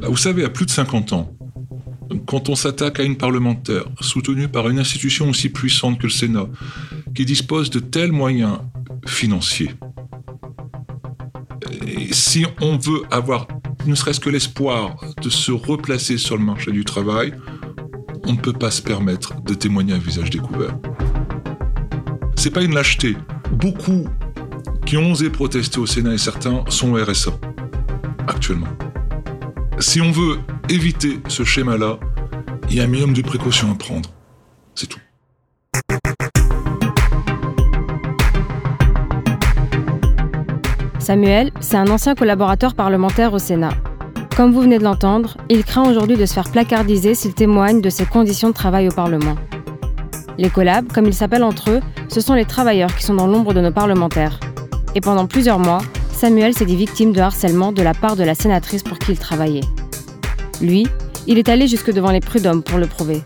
Bah, vous savez, à plus de 50 ans, quand on s'attaque à une parlementaire soutenue par une institution aussi puissante que le Sénat, qui dispose de tels moyens financiers, si on veut avoir ne serait-ce que l'espoir de se replacer sur le marché du travail, on ne peut pas se permettre de témoigner à visage découvert. C'est pas une lâcheté. Beaucoup qui ont osé protester au Sénat et certains sont RSA actuellement. Si on veut éviter ce schéma-là, il y a un minimum de précautions à prendre. C'est tout. Samuel, c'est un ancien collaborateur parlementaire au Sénat. Comme vous venez de l'entendre, il craint aujourd'hui de se faire placardiser s'il témoigne de ses conditions de travail au Parlement. Les collabs, comme ils s'appellent entre eux, ce sont les travailleurs qui sont dans l'ombre de nos parlementaires. Et pendant plusieurs mois, Samuel s'est dit victime de harcèlement de la part de la sénatrice pour qui il travaillait. Lui, il est allé jusque devant les prud'hommes pour le prouver.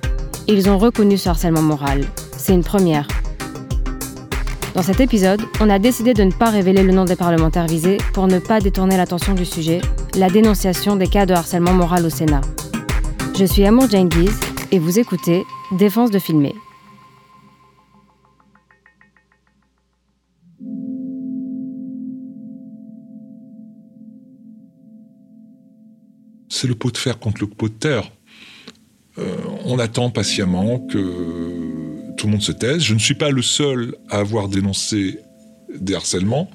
Ils ont reconnu ce harcèlement moral. C'est une première. Dans cet épisode, on a décidé de ne pas révéler le nom des parlementaires visés pour ne pas détourner l'attention du sujet, la dénonciation des cas de harcèlement moral au Sénat. Je suis Amour Jengiz et vous écoutez Défense de filmer. C'est le pot de fer contre le pot de terre. Euh, on attend patiemment que tout le monde se taise. Je ne suis pas le seul à avoir dénoncé des harcèlements.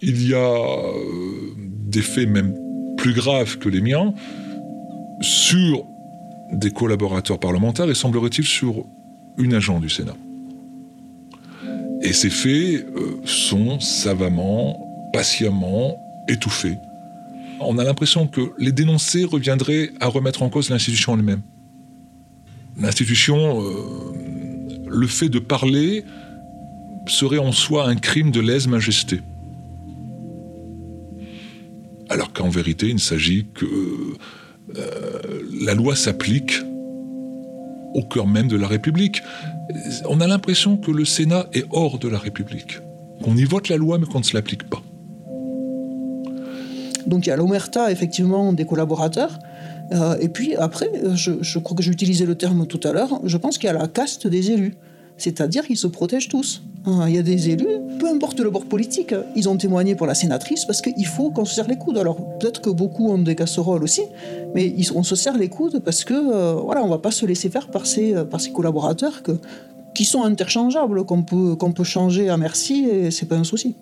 Il y a euh, des faits même plus graves que les miens sur des collaborateurs parlementaires et semblerait-il sur une agent du Sénat. Et ces faits euh, sont savamment, patiemment étouffés on a l'impression que les dénoncer reviendrait à remettre en cause l'institution elle-même. L'institution, euh, le fait de parler serait en soi un crime de lèse-majesté. Alors qu'en vérité, il ne s'agit que euh, la loi s'applique au cœur même de la République. On a l'impression que le Sénat est hors de la République, qu'on y vote la loi mais qu'on ne se l'applique pas. Donc il y a l'omerta effectivement des collaborateurs. Euh, et puis après, je, crois que j'ai utilisé le terme tout à l'heure, je pense qu'il y a la caste des élus. C'est-à-dire qu'ils se protègent tous. Hein, il y a des élus, peu importe le bord politique, ils ont témoigné pour la sénatrice parce qu'il faut qu'on se serre les coudes. Alors peut-être que beaucoup ont des casseroles aussi, mais on se serre les coudes parce que euh, voilà, on va pas se laisser faire par ces, par ces collaborateurs qui sont interchangeables, qu'on peut, qu'on peut changer à merci et c'est pas un souci.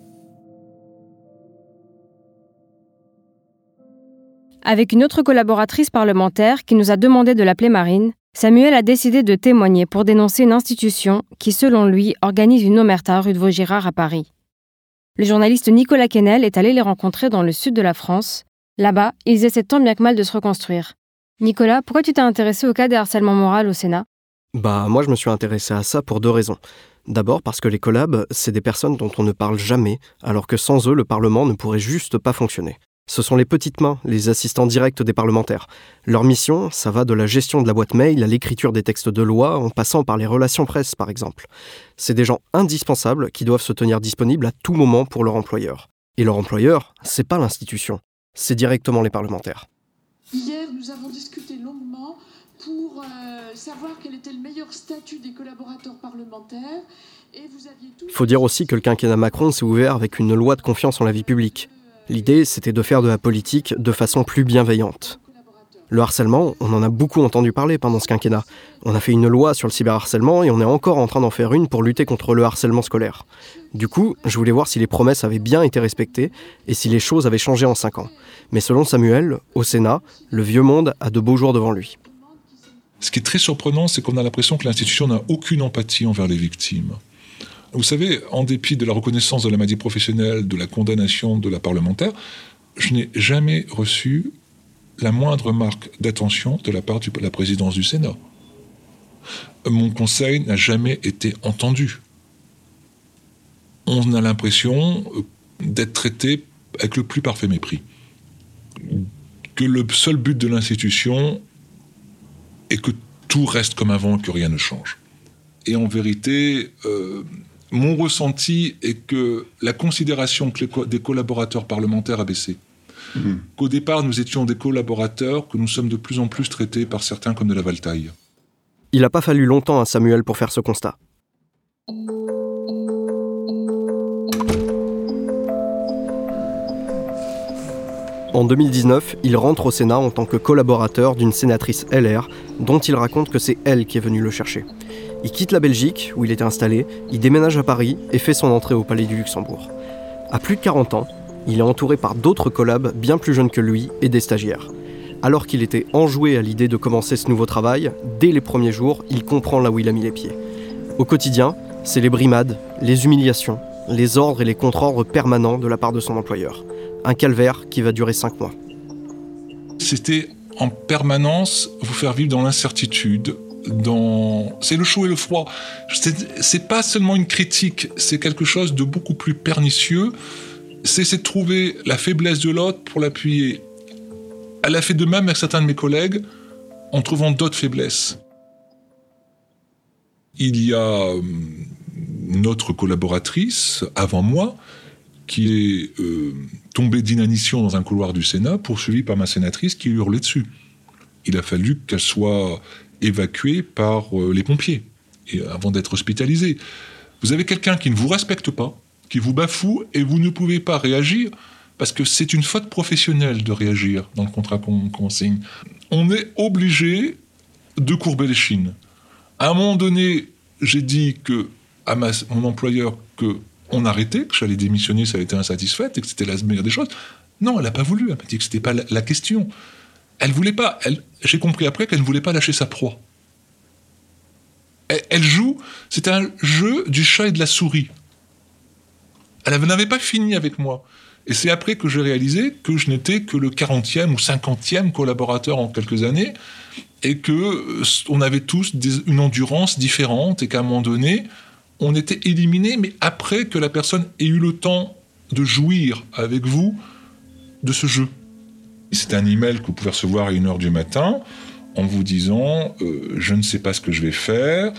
Avec une autre collaboratrice parlementaire qui nous a demandé de l'appeler Marine, Samuel a décidé de témoigner pour dénoncer une institution qui, selon lui, organise une omerta rue de Vaugirard à Paris. Le journaliste Nicolas Quesnel est allé les rencontrer dans le sud de la France. Là-bas, ils essaient tant bien que mal de se reconstruire. Nicolas, pourquoi tu t'es intéressé au cas des harcèlements moral au Sénat? Bah, moi je me suis intéressé à ça pour deux raisons. D'abord parce que les collabs, c'est des personnes dont on ne parle jamais, alors que sans eux, le Parlement ne pourrait juste pas fonctionner. Ce sont les petites mains, les assistants directs des parlementaires. Leur mission, ça va de la gestion de la boîte mail à l'écriture des textes de loi, en passant par les relations presse, par exemple. C'est des gens indispensables qui doivent se tenir disponibles à tout moment pour leur employeur. Et leur employeur, c'est pas l'institution, c'est directement les parlementaires. Hier, nous avons discuté longuement pour euh, savoir quel était le meilleur statut des collaborateurs parlementaires. Il faut dire aussi que le quinquennat Macron s'est ouvert avec une loi de confiance en la vie publique. L'idée, c'était de faire de la politique de façon plus bienveillante. Le harcèlement, on en a beaucoup entendu parler pendant ce quinquennat. On a fait une loi sur le cyberharcèlement et on est encore en train d'en faire une pour lutter contre le harcèlement scolaire. Du coup, je voulais voir si les promesses avaient bien été respectées et si les choses avaient changé en cinq ans. Mais selon Samuel, au Sénat, le vieux monde a de beaux jours devant lui. Ce qui est très surprenant, c'est qu'on a l'impression que l'institution n'a aucune empathie envers les victimes. Vous savez, en dépit de la reconnaissance de la maladie professionnelle, de la condamnation de la parlementaire, je n'ai jamais reçu la moindre marque d'attention de la part de la présidence du Sénat. mon conseil n'a jamais été entendu. On a l'impression d'être traité avec le plus parfait mépris. Que le seul but de l'institution est que tout reste comme avant, que rien ne change. Et en vérité, euh, mon ressenti est que la considération des collaborateurs parlementaires a baissé. Mmh. Qu'au départ, nous étions des collaborateurs, que nous sommes de plus en plus traités par certains comme de la valtaille. Il n'a pas fallu longtemps à Samuel pour faire ce constat. En 2019, il rentre au Sénat en tant que collaborateur d'une sénatrice LR, dont il raconte que c'est elle qui est venue le chercher. Il quitte la Belgique, où il était installé, il déménage à Paris et fait son entrée au Palais du Luxembourg. À plus de 40 ans, il est entouré par d'autres collabs bien plus jeunes que lui et des stagiaires. Alors qu'il était enjoué à l'idée de commencer ce nouveau travail, dès les premiers jours, il comprend là où il a mis les pieds. Au quotidien, c'est les brimades, les humiliations, les ordres et les contre-ordres permanents de la part de son employeur. Un calvaire qui va durer cinq mois. C'était en permanence vous faire vivre dans l'incertitude, C'est le chaud et le froid. C'est pas seulement une critique, c'est quelque chose de beaucoup plus pernicieux. C'est de trouver la faiblesse de l'autre pour l'appuyer. Elle a fait de même avec certains de mes collègues en trouvant d'autres faiblesses. Il y a euh, notre collaboratrice avant moi qui est euh, tombée d'inanition dans un couloir du Sénat, poursuivie par ma sénatrice qui hurlait dessus. Il a fallu qu'elle soit évacuée par euh, les pompiers et, avant d'être hospitalisée. Vous avez quelqu'un qui ne vous respecte pas, qui vous bafoue et vous ne pouvez pas réagir parce que c'est une faute professionnelle de réagir dans le contrat qu'on signe. On est obligé de courber les chines. À un moment donné, j'ai dit à mon employeur que on arrêtait, que j'allais démissionner, ça avait été insatisfaite et que c'était la meilleure des choses. Non, elle n'a pas voulu. Elle m'a dit que c'était pas la, question. Elle voulait pas. J'ai compris après qu'elle ne voulait pas lâcher sa proie. Elle, joue. C'est un jeu du chat et de la souris. Elle n'avait pas fini avec moi. Et c'est après que j'ai réalisé que je n'étais que le 40e ou 50e collaborateur en quelques années et que euh, on avait tous une endurance différente et qu'à un moment donné, on était éliminé, mais après que la personne ait eu le temps de jouir avec vous de ce jeu. C'est un email que vous pouvez recevoir à 1h du matin en vous disant euh, je ne sais pas ce que je vais faire.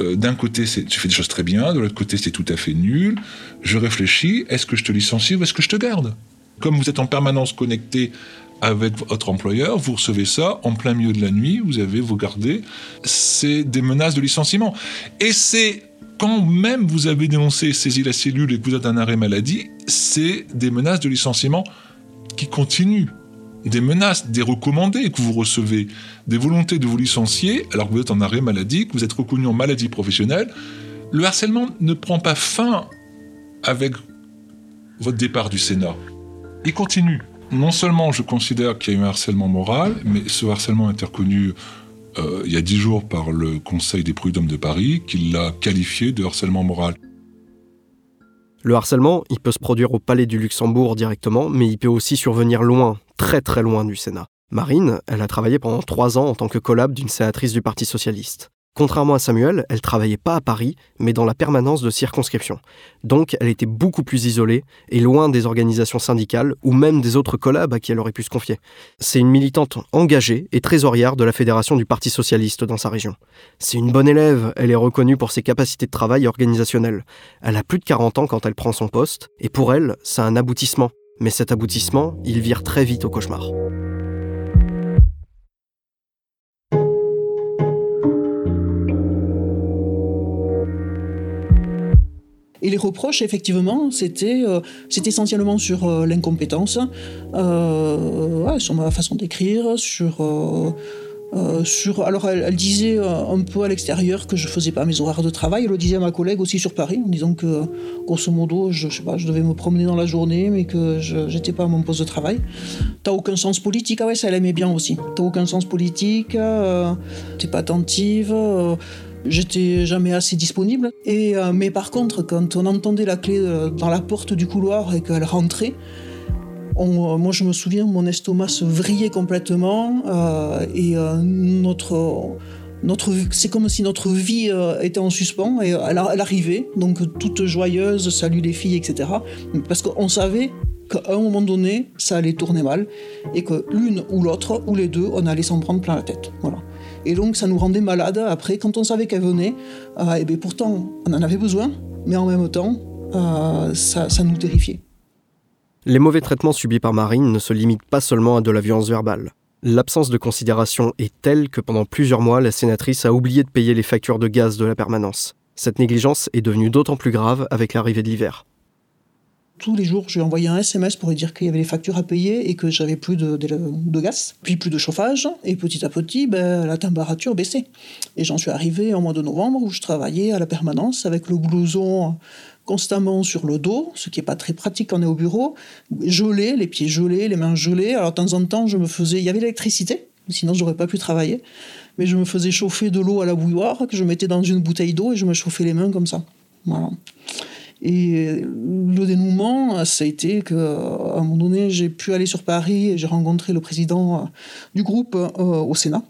Euh, d'un côté, tu fais des choses très bien, de l'autre côté, c'est tout à fait nul. Je réfléchis, est-ce que je te licencie ou est-ce que je te garde? Comme vous êtes en permanence connecté avec votre employeur, vous recevez ça en plein milieu de la nuit, vous avez vous gardez, c'est des menaces de licenciement. Et c'est quand même vous avez dénoncé, saisi la cellule et que vous êtes un arrêt maladie, c'est des menaces de licenciement qui continuent. Des menaces, des recommandés que vous recevez, des volontés de vous licencier alors que vous êtes en arrêt maladie, que vous êtes reconnu en maladie professionnelle. Le harcèlement ne prend pas fin avec votre départ du Sénat. Il continue. Non seulement je considère qu'il y a eu un harcèlement moral, mais ce harcèlement est reconnu euh, il y a dix jours par le Conseil des prud'hommes de Paris qui l'a qualifié de harcèlement moral. Le harcèlement, il peut se produire au Palais du Luxembourg directement, mais il peut aussi survenir loin, très très loin du Sénat. Marine, elle a travaillé pendant trois ans en tant que collab d'une sénatrice du Parti socialiste. Contrairement à Samuel, elle travaillait pas à Paris, mais dans la permanence de circonscription. Donc, elle était beaucoup plus isolée et loin des organisations syndicales ou même des autres collabs à qui elle aurait pu se confier. C'est une militante engagée et trésorière de la Fédération du Parti socialiste dans sa région. C'est une bonne élève, elle est reconnue pour ses capacités de travail organisationnelles. Elle a plus de 40 ans quand elle prend son poste, et pour elle, c'est un aboutissement. Mais cet aboutissement, il vire très vite au cauchemar. Et les reproches, effectivement, c'était euh, essentiellement sur euh, l'incompétence, euh, sur ma façon d'écrire, sur... sur, alors elle, disait un peu à l'extérieur que je faisais pas mes horaires de travail. Elle le disait à ma collègue aussi sur Paris en disant que grosso modo je, je sais pas, je devais me promener dans la journée mais que je n'étais pas à mon poste de travail. T'as aucun sens politique, ah ouais ça elle aimait bien aussi. T'as aucun sens politique, t'es pas attentive. J'étais jamais assez disponible. Et, euh, mais par contre, quand on entendait la clé euh, dans la porte du couloir et qu'elle rentrait, euh, moi je me souviens, mon estomac se vrillait complètement et notre, notre, c'est comme si notre vie était en suspens et elle, arrivait, donc toute joyeuse, salut les filles, etc. Parce qu'on savait qu'à un moment donné, ça allait tourner mal et que l'une ou l'autre, ou les deux, on allait s'en prendre plein la tête. Voilà. Et donc ça nous rendait malades après, quand on savait qu'elle venait. Euh, et bien pourtant, on en avait besoin, mais en même temps, euh, ça nous terrifiait. Les mauvais traitements subis par Marine ne se limitent pas seulement à de la violence verbale. L'absence de considération est telle que pendant plusieurs mois, la sénatrice a oublié de payer les factures de gaz de la permanence. Cette négligence est devenue d'autant plus grave avec l'arrivée de l'hiver. Tous les jours, je lui envoyais un SMS pour lui dire qu'il y avait les factures à payer et que j'avais plus de, gaz, puis plus de chauffage. Et petit à petit, ben, la température baissait. Et j'en suis arrivé en mois de novembre où je travaillais à la permanence avec le blouson constamment sur le dos, ce qui n'est pas très pratique quand on est au bureau, gelé, les pieds gelés, les mains gelées. Alors de temps en temps, je me faisais, il y avait l'électricité, sinon j'aurais pas pu travailler, mais je me faisais chauffer de l'eau à la bouilloire que je mettais dans une bouteille d'eau et je me chauffais les mains comme ça. Voilà. Et le dénouement, ça a été qu'à un moment donné, j'ai pu aller sur Paris et j'ai rencontré le président du groupe euh, au Sénat.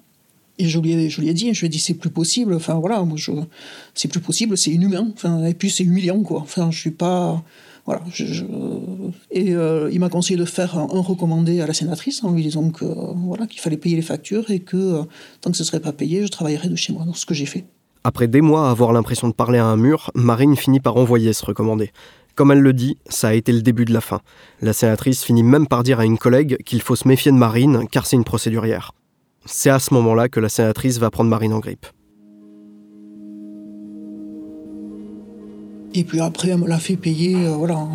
Et je lui ai, dit, je lui ai dit, c'est plus possible, enfin voilà, c'est plus possible, c'est inhumain, enfin, et puis c'est humiliant, quoi. Enfin, je suis pas. Voilà. Et euh, il m'a conseillé de faire un, recommandé à la sénatrice en lui disant que, voilà, qu'il fallait payer les factures et que euh, tant que ce ne serait pas payé, je travaillerais de chez moi. Donc, ce que j'ai fait. Après des mois à avoir l'impression de parler à un mur, Marine finit par envoyer ce recommandé. Comme elle le dit, ça a été le début de la fin. La sénatrice finit même par dire à une collègue qu'il faut se méfier de Marine car c'est une procédurière. C'est à ce moment-là que la sénatrice va prendre Marine en grippe. Et puis après, elle me l'a fait payer euh, voilà,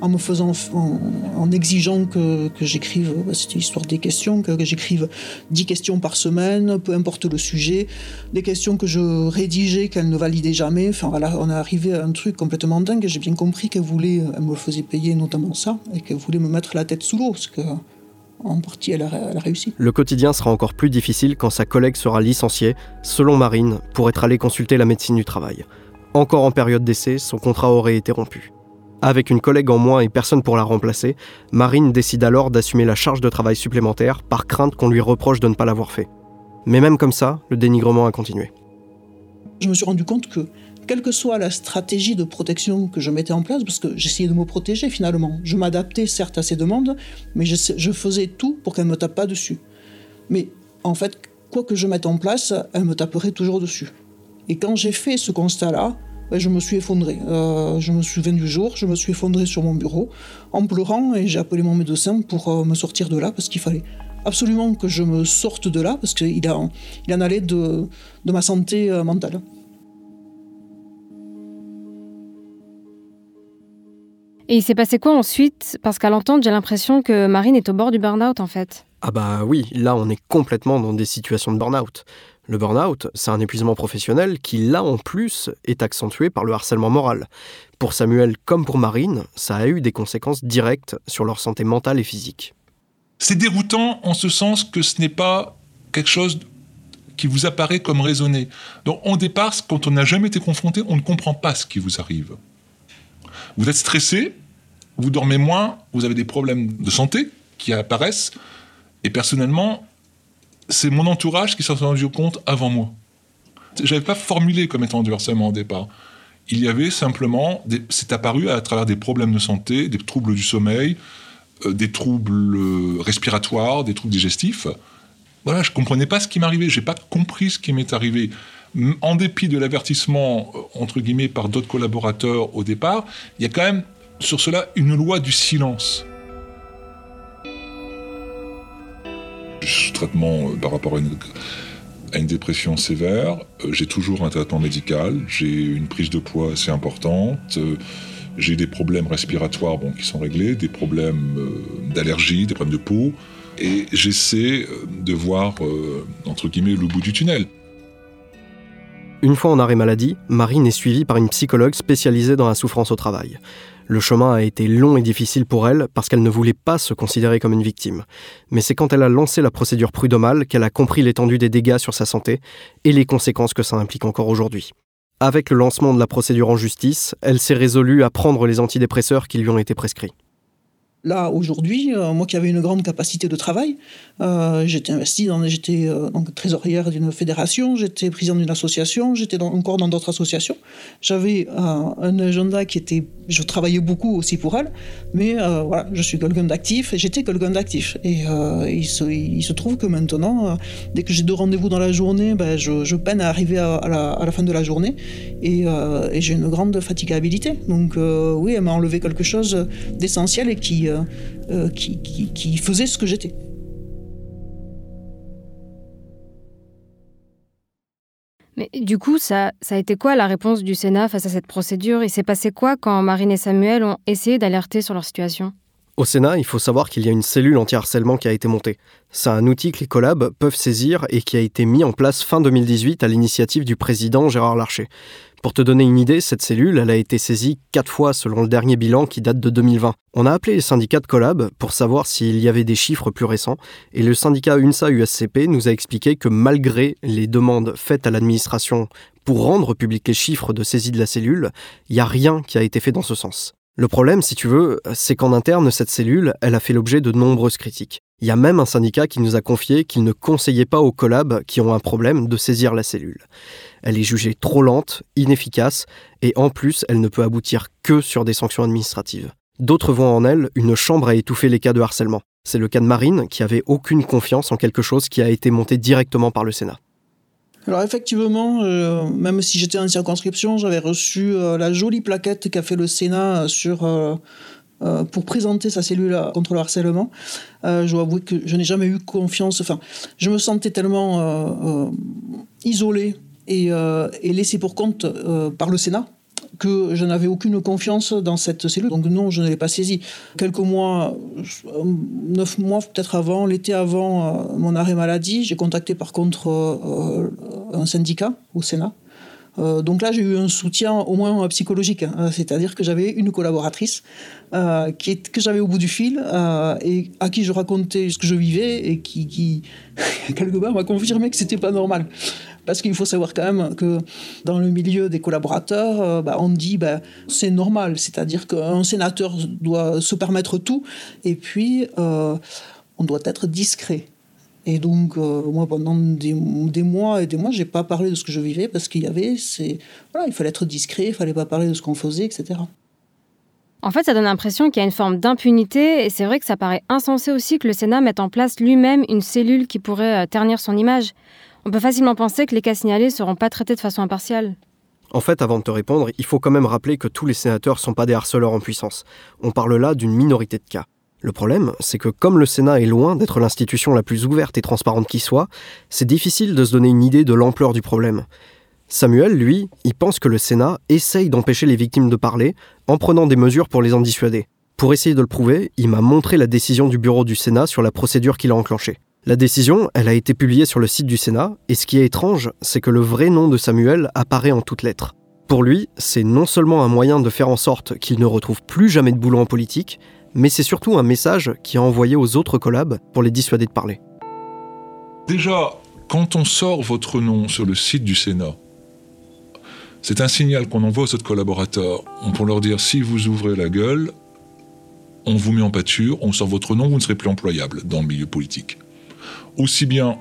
en, me faisant, en, exigeant que, j'écrive, bah, c'était l'histoire des questions, que, j'écrive 10 questions par semaine, peu importe le sujet, des questions que je rédigeais, qu'elle ne validait jamais. Enfin voilà, on est arrivé à un truc complètement dingue. J'ai bien compris qu'elle voulait, elle me faisait payer notamment ça, et qu'elle voulait me mettre la tête sous l'eau, parce que en partie, elle a, réussi. Le quotidien sera encore plus difficile quand sa collègue sera licenciée, selon Marine, pour être allée consulter la médecine du travail. Encore en période d'essai, son contrat aurait été rompu. Avec une collègue en moins et personne pour la remplacer, Marine décide alors d'assumer la charge de travail supplémentaire par crainte qu'on lui reproche de ne pas l'avoir fait. Mais même comme ça, le dénigrement a continué. Je me suis rendu compte que quelle que soit la stratégie de protection que je mettais en place, parce que j'essayais de me protéger finalement. Je m'adaptais certes à ses demandes, mais je, faisais tout pour qu'elle ne me tape pas dessus. Mais en fait, quoi que je mette en place, elle me taperait toujours dessus. Et quand j'ai fait ce constat-là, ben, je me suis effondré. Euh, je me souviens du jour, je me suis effondré sur mon bureau en pleurant et j'ai appelé mon médecin pour euh, me sortir de là parce qu'il fallait absolument que je me sorte de là parce qu'il il en allait de, de ma santé euh, mentale. Et il s'est passé quoi ensuite? Parce qu'à l'entendre, j'ai l'impression que Marine est au bord du burn-out en fait. Ah bah oui, là on est complètement dans des situations de burn-out. Le burn-out, c'est un épuisement professionnel qui, là en plus, est accentué par le harcèlement moral. Pour Samuel comme pour Marine, ça a eu des conséquences directes sur leur santé mentale et physique. C'est déroutant en ce sens que ce n'est pas quelque chose qui vous apparaît comme raisonné. Donc au départ, quand on n'a jamais été confronté, on ne comprend pas ce qui vous arrive. Vous êtes stressé, vous dormez moins, vous avez des problèmes de santé qui apparaissent. Et personnellement, c'est mon entourage qui s'en est rendu compte avant moi. Je n'avais pas formulé comme étant du harcèlement au départ. Il y avait simplement, c'est apparu à travers des problèmes de santé, des troubles du sommeil, euh, des troubles euh, respiratoires, des troubles digestifs. Voilà, je comprenais pas ce qui m'arrivait. J'ai pas compris ce qui m'est arrivé en dépit de l'avertissement, euh, entre guillemets, par d'autres collaborateurs au départ, il y a quand même sur cela une loi du silence. Je suis sous traitement euh, par rapport à une, dépression sévère. Euh, j'ai toujours un traitement médical. J'ai une prise de poids assez importante. J'ai des problèmes respiratoires qui sont réglés, des problèmes d'allergie, des problèmes de peau. Et j'essaie de voir, entre guillemets, le bout du tunnel. Une fois en arrêt maladie, Marine est suivie par une psychologue spécialisée dans la souffrance au travail. Le chemin a été long et difficile pour elle parce qu'elle ne voulait pas se considérer comme une victime. Mais c'est quand elle a lancé la procédure prud'homale qu'elle a compris l'étendue des dégâts sur sa santé et les conséquences que ça implique encore aujourd'hui. Avec le lancement de la procédure en justice, elle s'est résolue à prendre les antidépresseurs qui lui ont été prescrits. Là, aujourd'hui, euh, moi qui avais une grande capacité de travail, euh, j'étais investi, dans, j'étais euh, donc trésorière d'une fédération, j'étais président d'une association, j'étais encore dans d'autres associations. J'avais un agenda qui était, je travaillais beaucoup aussi pour elle, mais voilà, je suis quelqu'un d'actif et j'étais quelqu'un d'actif. Et il se, trouve que maintenant, dès que j'ai deux rendez-vous dans la journée, ben, je, peine à arriver à, la, fin de la journée et j'ai une grande fatigabilité. Donc oui, elle m'a enlevé quelque chose d'essentiel et qui euh, euh, qui, faisait ce que j'étais. Mais du coup, ça, ça a été quoi la réponse du Sénat face à cette procédure? Il s'est passé quoi quand Marine et Samuel ont essayé d'alerter sur leur situation? Au Sénat, il faut savoir qu'il y a une cellule anti-harcèlement qui a été montée. C'est un outil que les collabs peuvent saisir et qui a été mis en place fin 2018 à l'initiative du président Gérard Larcher. Pour te donner une idée, cette cellule, elle a été saisie quatre fois selon le dernier bilan qui date de 2020. On a appelé les syndicats de collab pour savoir s'il y avait des chiffres plus récents, et le syndicat UNSA USCP nous a expliqué que malgré les demandes faites à l'administration pour rendre publics les chiffres de saisie de la cellule, il n'y a rien qui a été fait dans ce sens. Le problème, si tu veux, c'est qu'en interne, cette cellule, elle a fait l'objet de nombreuses critiques. Il y a même un syndicat qui nous a confié qu'il ne conseillait pas aux collabs qui ont un problème de saisir la cellule. Elle est jugée trop lente, inefficace, et en plus, elle ne peut aboutir que sur des sanctions administratives. D'autres voient en elle une chambre à étouffer les cas de harcèlement. C'est le cas de Marine, qui avait aucune confiance en quelque chose qui a été monté directement par le Sénat. Alors effectivement, euh, même si j'étais en circonscription, j'avais reçu euh, la jolie plaquette qu'a fait le Sénat sur, euh, pour présenter sa cellule contre le harcèlement. je dois avouer que je n'ai jamais eu confiance. Enfin, je me sentais tellement isolé et, euh, laissé pour compte euh, par le Sénat que je n'avais aucune confiance dans cette cellule. Donc non, je ne l'ai pas saisie. Quelques mois, neuf mois peut-être avant, l'été avant euh, mon arrêt maladie, j'ai contacté par contre un syndicat au Sénat. Donc là, j'ai eu un soutien au moins psychologique, hein. c'est-à-dire que j'avais une collaboratrice qui que j'avais au bout du fil et à qui je racontais ce que je vivais et qui, quelque part m'a confirmé que c'était pas normal. Parce qu'il faut savoir quand même que dans le milieu des collaborateurs, euh, bah, on dit bah, c'est normal, c'est-à-dire qu'un sénateur doit se permettre tout, et puis euh, on doit être discret. Et donc, euh, moi, pendant des, mois et des mois, j'ai pas parlé de ce que je vivais parce qu'il y avait, c'est, voilà, il fallait être discret, il fallait pas parler de ce qu'on faisait, etc. En fait, ça donne l'impression qu'il y a une forme d'impunité, et c'est vrai que ça paraît insensé aussi que le Sénat mette en place lui-même une cellule qui pourrait ternir son image. On peut facilement penser que les cas signalés ne seront pas traités de façon impartiale. En fait, avant de te répondre, il faut quand même rappeler que tous les sénateurs ne sont pas des harceleurs en puissance. On parle là d'une minorité de cas. Le problème, c'est que comme le Sénat est loin d'être l'institution la plus ouverte et transparente qui soit, c'est difficile de se donner une idée de l'ampleur du problème. Samuel, lui, il pense que le Sénat essaye d'empêcher les victimes de parler en prenant des mesures pour les en dissuader. Pour essayer de le prouver, il m'a montré la décision du bureau du Sénat sur la procédure qu'il a enclenchée. La décision, elle a été publiée sur le site du Sénat, et ce qui est étrange, c'est que le vrai nom de Samuel apparaît en toutes lettres. Pour lui, c'est non seulement un moyen de faire en sorte qu'il ne retrouve plus jamais de boulot en politique, mais c'est surtout un message qui a envoyé aux autres collabs pour les dissuader de parler. Déjà, quand on sort votre nom sur le site du Sénat, c'est un signal qu'on envoie aux autres collaborateurs pour leur dire si vous ouvrez la gueule, on vous met en pâture, on sort votre nom, vous ne serez plus employable dans le milieu politique aussi bien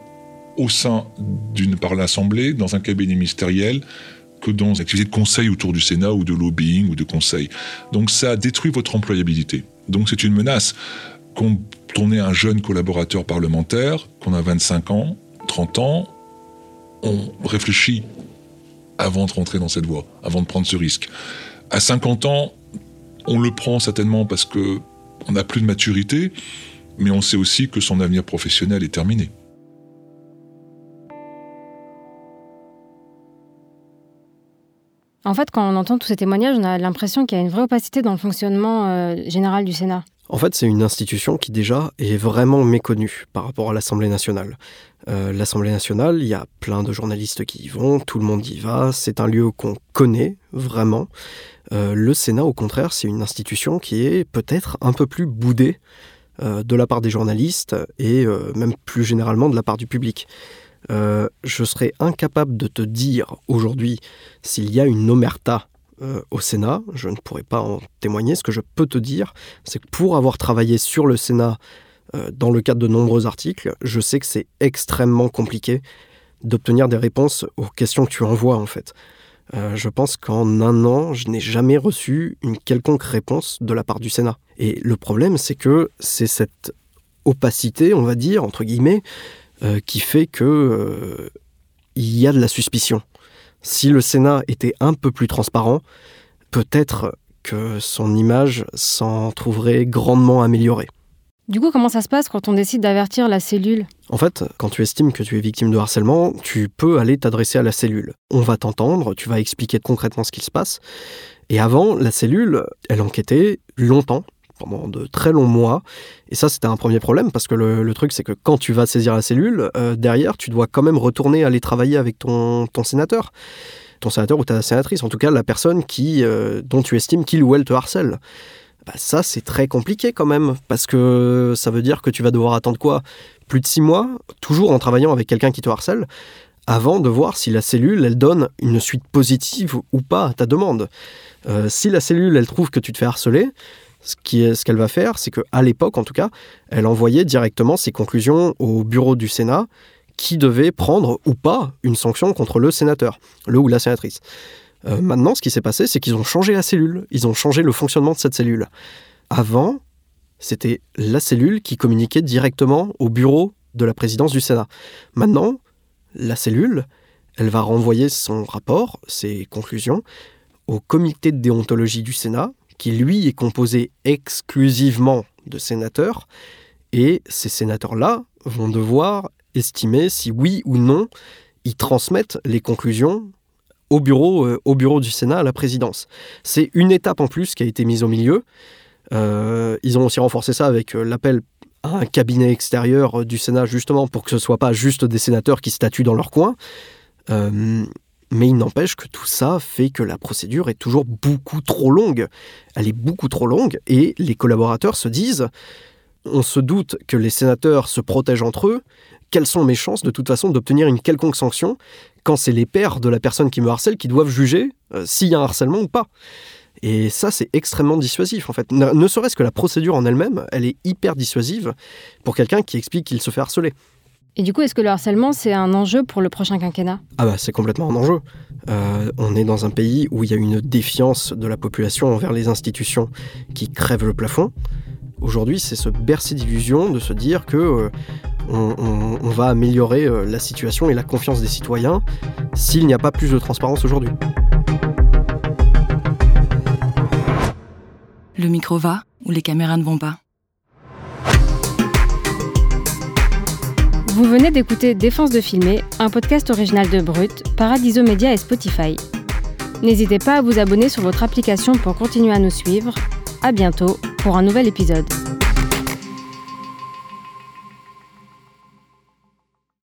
au sein d'une par l'Assemblée, dans un cabinet ministériel, que dans une activité de conseil autour du Sénat ou de lobbying ou de conseil. Donc ça détruit votre employabilité. Donc c'est une menace. Quand on est un jeune collaborateur parlementaire, qu'on a 25 ans, 30 ans, on réfléchit avant de rentrer dans cette voie, avant de prendre ce risque. À 50 ans, on le prend certainement parce que on n'a plus de maturité, mais on sait aussi que son avenir professionnel est terminé. En fait, quand on entend tous ces témoignages, on a l'impression qu'il y a une vraie opacité dans le fonctionnement euh, général du Sénat. En fait, c'est une institution qui déjà est vraiment méconnue par rapport à l'Assemblée nationale. Euh, L'Assemblée nationale, il y a plein de journalistes qui y vont, tout le monde y va, c'est un lieu qu'on connaît vraiment. Euh, le Sénat, au contraire, c'est une institution qui est peut-être un peu plus boudée de la part des journalistes et même plus généralement de la part du public. Euh, je serais incapable de te dire aujourd'hui s'il y a une omerta euh, au Sénat, je ne pourrais pas en témoigner. Ce que je peux te dire, c'est que pour avoir travaillé sur le Sénat euh, dans le cadre de nombreux articles, je sais que c'est extrêmement compliqué d'obtenir des réponses aux questions que tu envoies en fait. Je pense qu'en un an, je n'ai jamais reçu une quelconque réponse de la part du Sénat. Et le problème, c'est que c'est cette opacité, on va dire, entre guillemets, qui fait que il y a de la suspicion. Si le Sénat était un peu plus transparent, peut-être que son image s'en trouverait grandement améliorée. Du coup, comment ça se passe quand on décide d'avertir la cellule? En fait, quand tu estimes que tu es victime de harcèlement, tu peux aller t'adresser à la cellule. On va t'entendre, tu vas expliquer concrètement ce qui se passe. Et avant, la cellule, elle enquêtait longtemps pendant de très longs mois. Et ça, c'était un premier problème parce que le, truc, c'est que quand tu vas saisir la cellule, euh, derrière, tu dois quand même retourner aller travailler avec ton, ton sénateur. Ton sénateur ou ta sénatrice, en tout cas la personne qui, euh, dont tu estimes qu'il ou elle te harcèle. Bah, ça, c'est très compliqué quand même, parce que ça veut dire que tu vas devoir attendre quoi? Plus de six mois, toujours en travaillant avec quelqu'un qui te harcèle, avant de voir si la cellule, elle donne une suite positive ou pas à ta demande. Euh, si la cellule, elle trouve que tu te fais harceler, ce qu'elle va faire, c'est qu'à l'époque, en tout cas, elle envoyait directement ses conclusions au bureau du Sénat qui devait prendre ou pas une sanction contre le sénateur, le ou la sénatrice. Euh, maintenant, ce qui s'est passé, c'est qu'ils ont changé la cellule, ils ont changé le fonctionnement de cette cellule. Avant, c'était la cellule qui communiquait directement au bureau de la présidence du Sénat. Maintenant, la cellule, elle va renvoyer son rapport, ses conclusions, au comité de déontologie du Sénat, qui lui est composé exclusivement de sénateurs, et ces sénateurs-là vont devoir estimer si oui ou non ils transmettent les conclusions au bureau, euh, du Sénat, à la présidence. C'est une étape en plus qui a été mise au milieu. Euh, ils ont aussi renforcé ça avec euh, l'appel à un cabinet extérieur du Sénat, justement, pour que ce ne soit pas juste des sénateurs qui statuent dans leur coin. Mais il n'empêche que tout ça fait que la procédure est toujours beaucoup trop longue. Elle est beaucoup trop longue et les collaborateurs se disent on se doute que les sénateurs se protègent entre eux. Quelles sont mes chances de toute façon d'obtenir une quelconque sanction quand c'est les pairs de la personne qui me harcèle qui doivent juger euh, s'il y a un harcèlement ou pas? Et ça, c'est extrêmement dissuasif, en fait. Ne, serait-ce que la procédure en elle-même, elle est hyper dissuasive pour quelqu'un qui explique qu'il se fait harceler. Et du coup, est-ce que le harcèlement, c'est un enjeu pour le prochain quinquennat? Ah bah c'est complètement un enjeu. Euh, on est dans un pays où il y a une défiance de la population envers les institutions qui crève le plafond. Aujourd'hui, c'est se bercer d'illusions de se dire que euh, on, va améliorer euh, la situation et la confiance des citoyens s'il n'y a pas plus de transparence aujourd'hui. Le micro va ou les caméras ne vont pas? Vous venez d'écouter Défense de filmer, un podcast original de Brut, Paradiso Media et Spotify. N'hésitez pas à vous abonner sur votre application pour continuer à nous suivre. À bientôt pour un nouvel épisode.